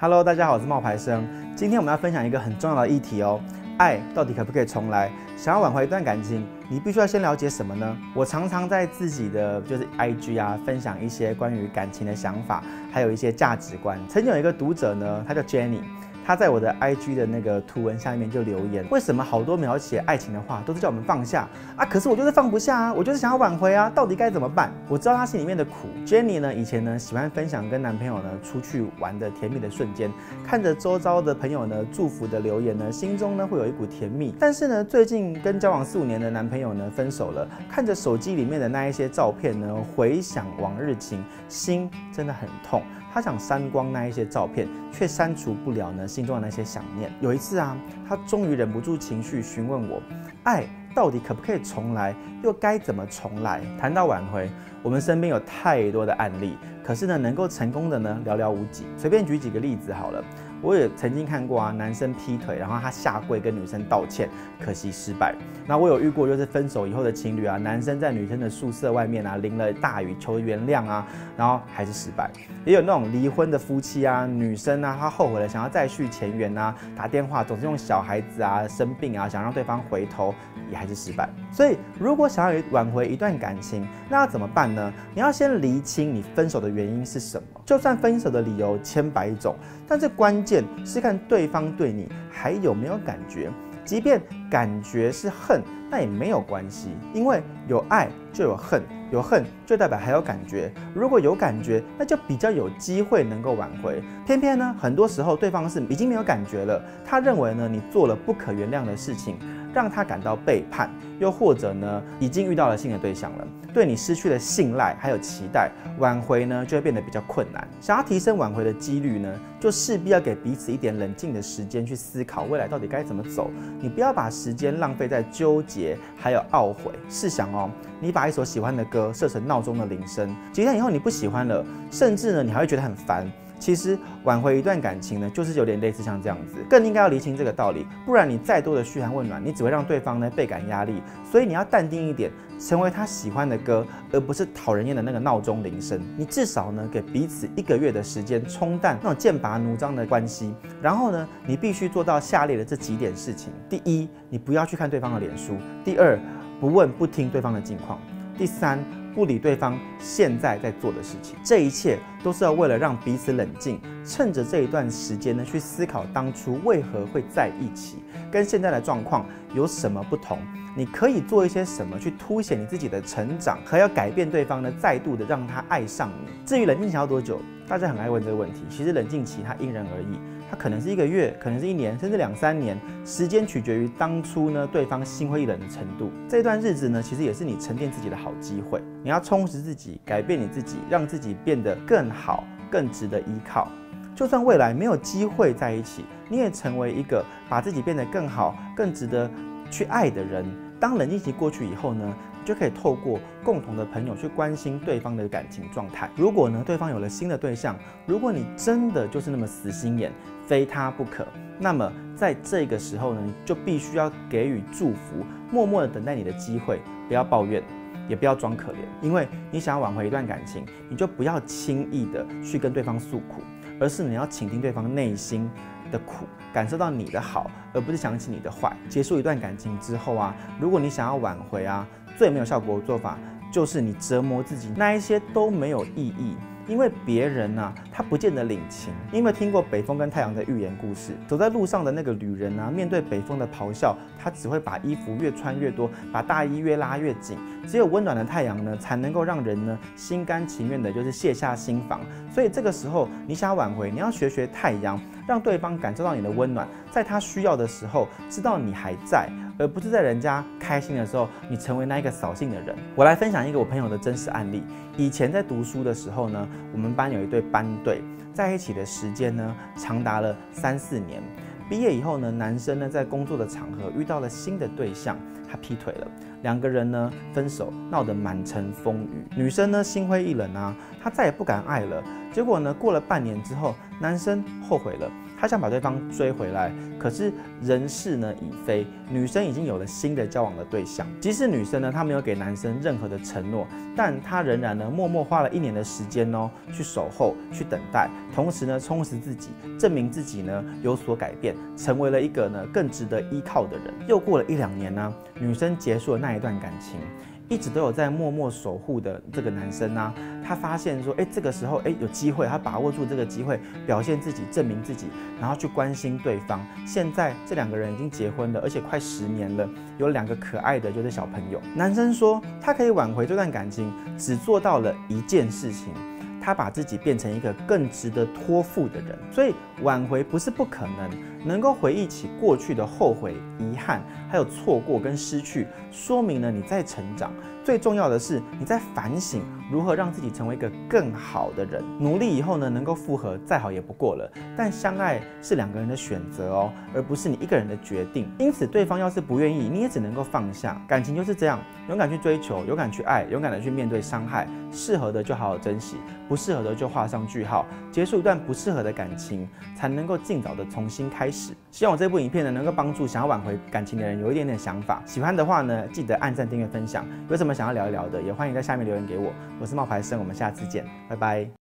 Hello，大家好，我是冒牌生。今天我们要分享一个很重要的议题哦，爱到底可不可以重来？想要挽回一段感情，你必须要先了解什么呢？我常常在自己的就是 IG 啊，分享一些关于感情的想法，还有一些价值观。曾经有一个读者呢，他叫 Jenny。他在我的 IG 的那个图文下面就留言，为什么好多描写爱情的话都是叫我们放下啊？可是我就是放不下啊，我就是想要挽回啊，到底该怎么办？我知道他心里面的苦。Jenny 呢，以前呢喜欢分享跟男朋友呢出去玩的甜蜜的瞬间，看着周遭的朋友呢祝福的留言呢，心中呢会有一股甜蜜。但是呢，最近跟交往四五年的男朋友呢分手了，看着手机里面的那一些照片呢，回想往日情，心真的很痛。他想删光那一些照片，却删除不了呢心中的那些想念。有一次啊，他终于忍不住情绪询问我：爱到底可不可以重来？又该怎么重来？谈到挽回，我们身边有太多的案例，可是呢，能够成功的呢寥寥无几。随便举几个例子好了。我也曾经看过啊，男生劈腿，然后他下跪跟女生道歉，可惜失败。那我有遇过，就是分手以后的情侣啊，男生在女生的宿舍外面啊淋了大雨求原谅啊，然后还是失败。也有那种离婚的夫妻啊，女生啊，她后悔了，想要再续前缘啊，打电话总是用小孩子啊、生病啊，想让对方回头，也还是失败。所以，如果想要挽回一段感情，那要怎么办呢？你要先厘清你分手的原因是什么。就算分手的理由千百种，但是关键是看对方对你还有没有感觉。即便感觉是恨，那也没有关系，因为有爱就有恨，有恨就代表还有感觉。如果有感觉，那就比较有机会能够挽回。偏偏呢，很多时候对方是已经没有感觉了，他认为呢，你做了不可原谅的事情。让他感到背叛，又或者呢，已经遇到了新的对象了，对你失去了信赖，还有期待，挽回呢就会变得比较困难。想要提升挽回的几率呢，就势必要给彼此一点冷静的时间去思考未来到底该怎么走。你不要把时间浪费在纠结还有懊悔。试想哦，你把一首喜欢的歌设成闹钟的铃声，几天以后你不喜欢了，甚至呢你还会觉得很烦。其实挽回一段感情呢，就是有点类似像这样子，更应该要厘清这个道理，不然你再多的嘘寒问暖，你只会让对方呢倍感压力。所以你要淡定一点，成为他喜欢的歌，而不是讨人厌的那个闹钟铃声。你至少呢给彼此一个月的时间冲淡那种剑拔弩张的关系。然后呢，你必须做到下列的这几点事情：第一，你不要去看对方的脸书；第二，不问不听对方的近况；第三。不理对方现在在做的事情，这一切都是要为了让彼此冷静，趁着这一段时间呢，去思考当初为何会在一起，跟现在的状况有什么不同。你可以做一些什么去凸显你自己的成长，和要改变对方呢，再度的让他爱上你。至于冷静期要多久，大家很爱问这个问题。其实冷静期它因人而异。它可能是一个月，可能是一年，甚至两三年，时间取决于当初呢对方心灰意冷的程度。这段日子呢，其实也是你沉淀自己的好机会。你要充实自己，改变你自己，让自己变得更好，更值得依靠。就算未来没有机会在一起，你也成为一个把自己变得更好、更值得去爱的人。当冷静期过去以后呢，就可以透过共同的朋友去关心对方的感情状态。如果呢，对方有了新的对象，如果你真的就是那么死心眼，非他不可，那么在这个时候呢，你就必须要给予祝福，默默的等待你的机会，不要抱怨，也不要装可怜，因为你想要挽回一段感情，你就不要轻易的去跟对方诉苦，而是你要倾听对方内心的苦，感受到你的好，而不是想起你的坏。结束一段感情之后啊，如果你想要挽回啊，最没有效果的做法就是你折磨自己，那一些都没有意义。因为别人呢、他不见得领情。你有没有听过北风跟太阳的寓言故事？走在路上的那个旅人啊，面对北风的咆哮，他只会把衣服越穿越多，把大衣越拉越紧。只有温暖的太阳呢，才能够让人呢心甘情愿的，就是卸下心防。所以这个时候，你想挽回，你要学学太阳，让对方感受到你的温暖，在他需要的时候，知道你还在。而不是在人家开心的时候，你成为那一个扫兴的人。我来分享一个我朋友的真实案例。以前在读书的时候呢，我们班有一对班对，在一起的时间呢，长达了三四年。毕业以后呢，男生呢在工作的场合遇到了新的对象，他劈腿了，两个人呢分手，闹得满城风雨。女生呢心灰意冷啊，她再也不敢爱了。结果呢，过了半年之后，男生后悔了。他想把对方追回来，可是人事呢已非，女生已经有了新的交往的对象。即使女生呢，她没有给男生任何的承诺，但她仍然呢，默默花了一年的时间哦，去守候，去等待，同时呢，充实自己，证明自己呢有所改变，成为了一个呢更值得依靠的人。又过了一两年呢，女生结束了那一段感情。一直都有在默默守护的这个男生呢，他发现说，哎，这个时候，哎，有机会，他把握住这个机会，表现自己，证明自己，然后去关心对方。现在这两个人已经结婚了，而且快十年了，有两个可爱的就是小朋友。男生说，他可以挽回这段感情，只做到了一件事情。他把自己变成一个更值得托付的人，所以挽回不是不可能。能够回忆起过去的后悔、遗憾，还有错过跟失去，说明了你在成长。最重要的是你在反省如何让自己成为一个更好的人。努力以后呢，能够复合再好也不过了。但相爱是两个人的选择哦，而不是你一个人的决定。因此，对方要是不愿意，你也只能够放下。感情就是这样，勇敢去追求，勇敢去爱，勇敢的去面对伤害。适合的就好好珍惜，不适合的就画上句号，结束一段不适合的感情，才能够尽早的重新开始希望我这部影片呢，能够帮助想要挽回感情的人有一点点想法。喜欢的话呢，记得按赞、订阅、分享。有什么想要聊一聊的，也欢迎在下面留言给我。我是冒牌生，我们下次见，拜拜。